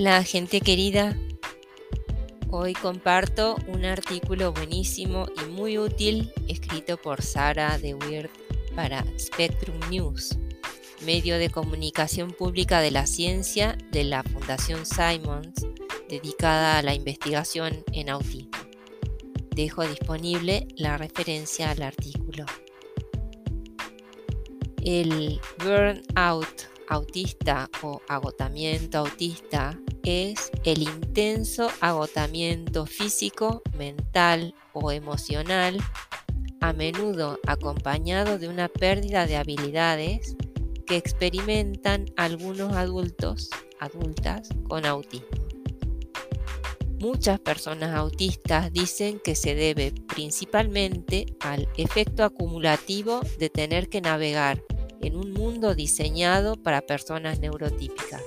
Hola gente querida, hoy comparto un artículo buenísimo y muy útil escrito por Sara de para Spectrum News, medio de comunicación pública de la ciencia de la Fundación Simons dedicada a la investigación en autismo. Dejo disponible la referencia al artículo. El burnout autista o agotamiento autista es el intenso agotamiento físico, mental o emocional, a menudo acompañado de una pérdida de habilidades que experimentan algunos adultos, adultas con autismo. Muchas personas autistas dicen que se debe principalmente al efecto acumulativo de tener que navegar en un mundo diseñado para personas neurotípicas.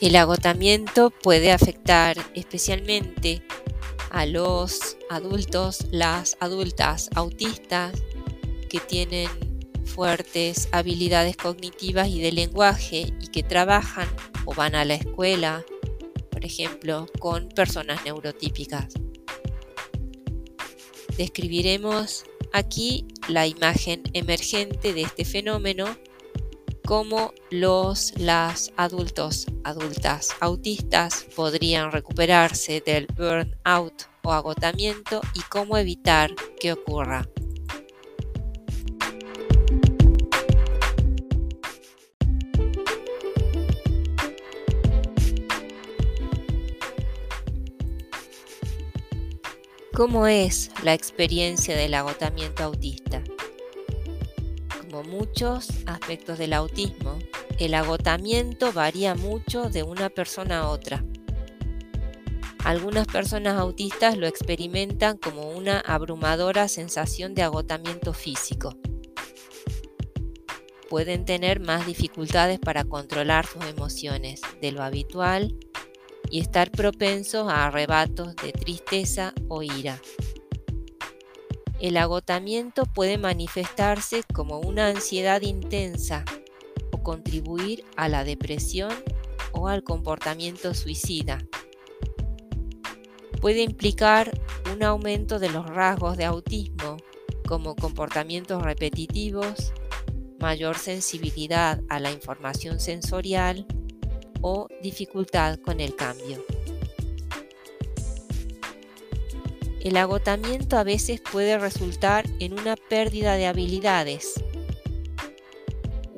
El agotamiento puede afectar especialmente a los adultos, las adultas autistas que tienen fuertes habilidades cognitivas y de lenguaje y que trabajan o van a la escuela, por ejemplo, con personas neurotípicas. Describiremos aquí la imagen emergente de este fenómeno, cómo los las adultos, adultas autistas podrían recuperarse del burnout o agotamiento y cómo evitar que ocurra. ¿Cómo es la experiencia del agotamiento autista? Como muchos aspectos del autismo, el agotamiento varía mucho de una persona a otra. Algunas personas autistas lo experimentan como una abrumadora sensación de agotamiento físico. Pueden tener más dificultades para controlar sus emociones de lo habitual y estar propensos a arrebatos de tristeza o ira. El agotamiento puede manifestarse como una ansiedad intensa o contribuir a la depresión o al comportamiento suicida. Puede implicar un aumento de los rasgos de autismo como comportamientos repetitivos, mayor sensibilidad a la información sensorial, o dificultad con el cambio. El agotamiento a veces puede resultar en una pérdida de habilidades.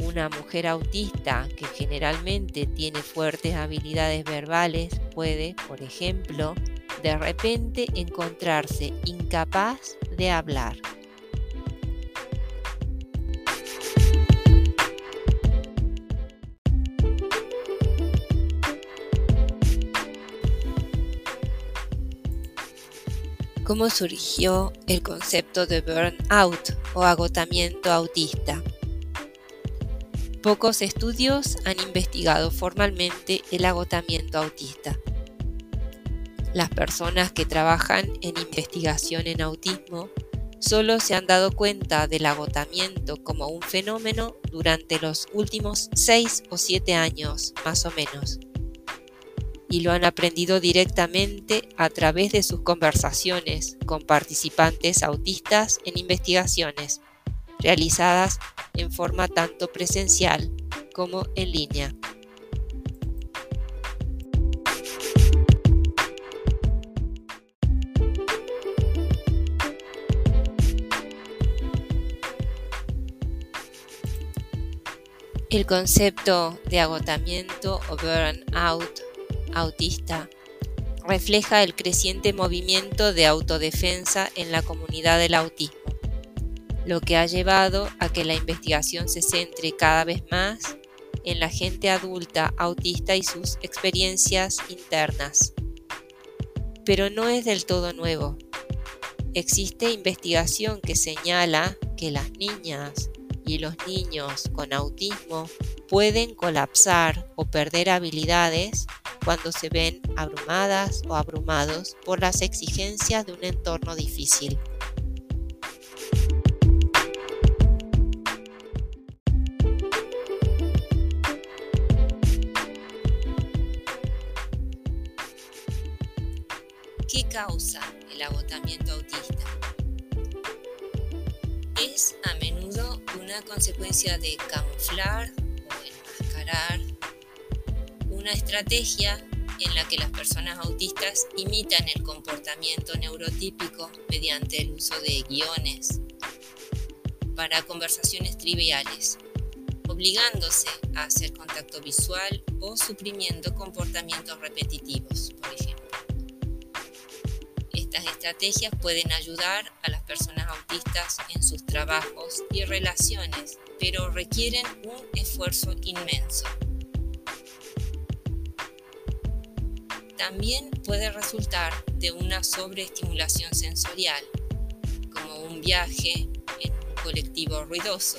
Una mujer autista que generalmente tiene fuertes habilidades verbales puede, por ejemplo, de repente encontrarse incapaz de hablar. Cómo surgió el concepto de burnout o agotamiento autista. Pocos estudios han investigado formalmente el agotamiento autista. Las personas que trabajan en investigación en autismo solo se han dado cuenta del agotamiento como un fenómeno durante los últimos 6 o 7 años, más o menos y lo han aprendido directamente a través de sus conversaciones con participantes autistas en investigaciones realizadas en forma tanto presencial como en línea. El concepto de agotamiento o burnout autista refleja el creciente movimiento de autodefensa en la comunidad del autismo, lo que ha llevado a que la investigación se centre cada vez más en la gente adulta autista y sus experiencias internas. Pero no es del todo nuevo. Existe investigación que señala que las niñas y los niños con autismo pueden colapsar o perder habilidades cuando se ven abrumadas o abrumados por las exigencias de un entorno difícil. ¿Qué causa el agotamiento autista? Es a menudo una consecuencia de camuflar o enmascarar una estrategia en la que las personas autistas imitan el comportamiento neurotípico mediante el uso de guiones para conversaciones triviales, obligándose a hacer contacto visual o suprimiendo comportamientos repetitivos, por ejemplo. Estas estrategias pueden ayudar a las personas autistas en sus trabajos y relaciones, pero requieren un esfuerzo inmenso. También puede resultar de una sobreestimulación sensorial, como un viaje en un colectivo ruidoso,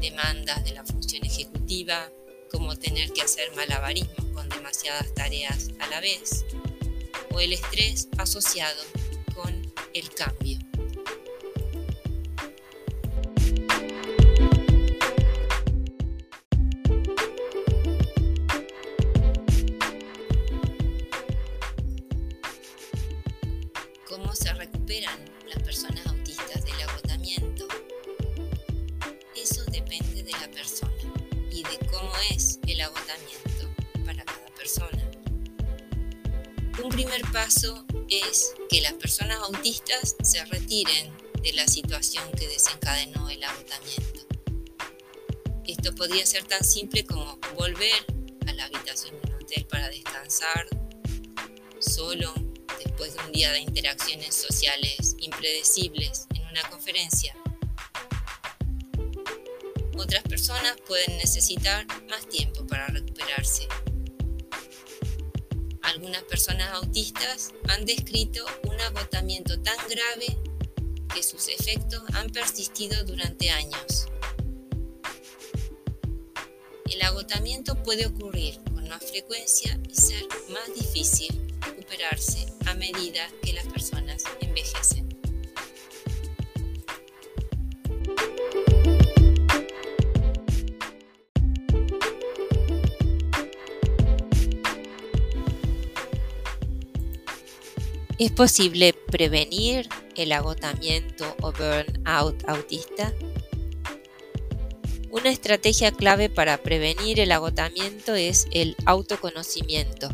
demandas de la función ejecutiva, como tener que hacer malabarismos con demasiadas tareas a la vez, o el estrés asociado con el cambio. Cómo es el agotamiento para cada persona. Un primer paso es que las personas autistas se retiren de la situación que desencadenó el agotamiento. Esto podría ser tan simple como volver a la habitación de un hotel para descansar solo después de un día de interacciones sociales impredecibles en una conferencia. Otras personas pueden necesitar más tiempo para recuperarse. Algunas personas autistas han descrito un agotamiento tan grave que sus efectos han persistido durante años. El agotamiento puede ocurrir con más frecuencia y ser más difícil recuperarse a medida que las personas ¿Es posible prevenir el agotamiento o burnout autista? Una estrategia clave para prevenir el agotamiento es el autoconocimiento.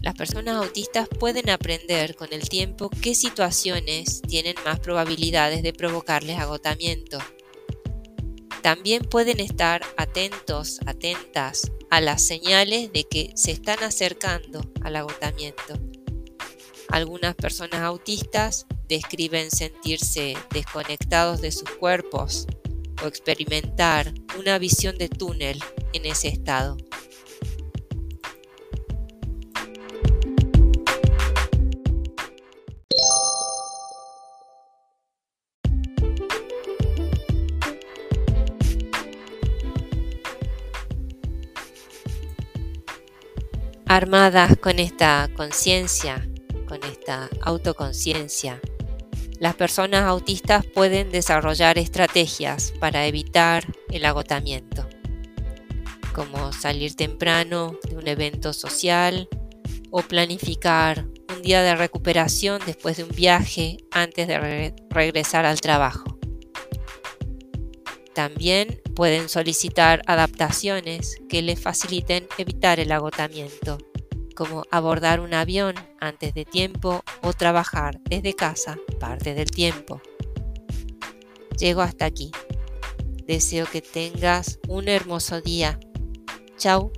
Las personas autistas pueden aprender con el tiempo qué situaciones tienen más probabilidades de provocarles agotamiento. También pueden estar atentos, atentas a las señales de que se están acercando al agotamiento. Algunas personas autistas describen sentirse desconectados de sus cuerpos o experimentar una visión de túnel en ese estado. Armadas con esta conciencia, con esta autoconciencia, las personas autistas pueden desarrollar estrategias para evitar el agotamiento, como salir temprano de un evento social o planificar un día de recuperación después de un viaje antes de regresar al trabajo. También pueden solicitar adaptaciones que les faciliten evitar el agotamiento, como abordar un avión antes de tiempo o trabajar desde casa parte del tiempo. Llego hasta aquí. Deseo que tengas un hermoso día. Chao.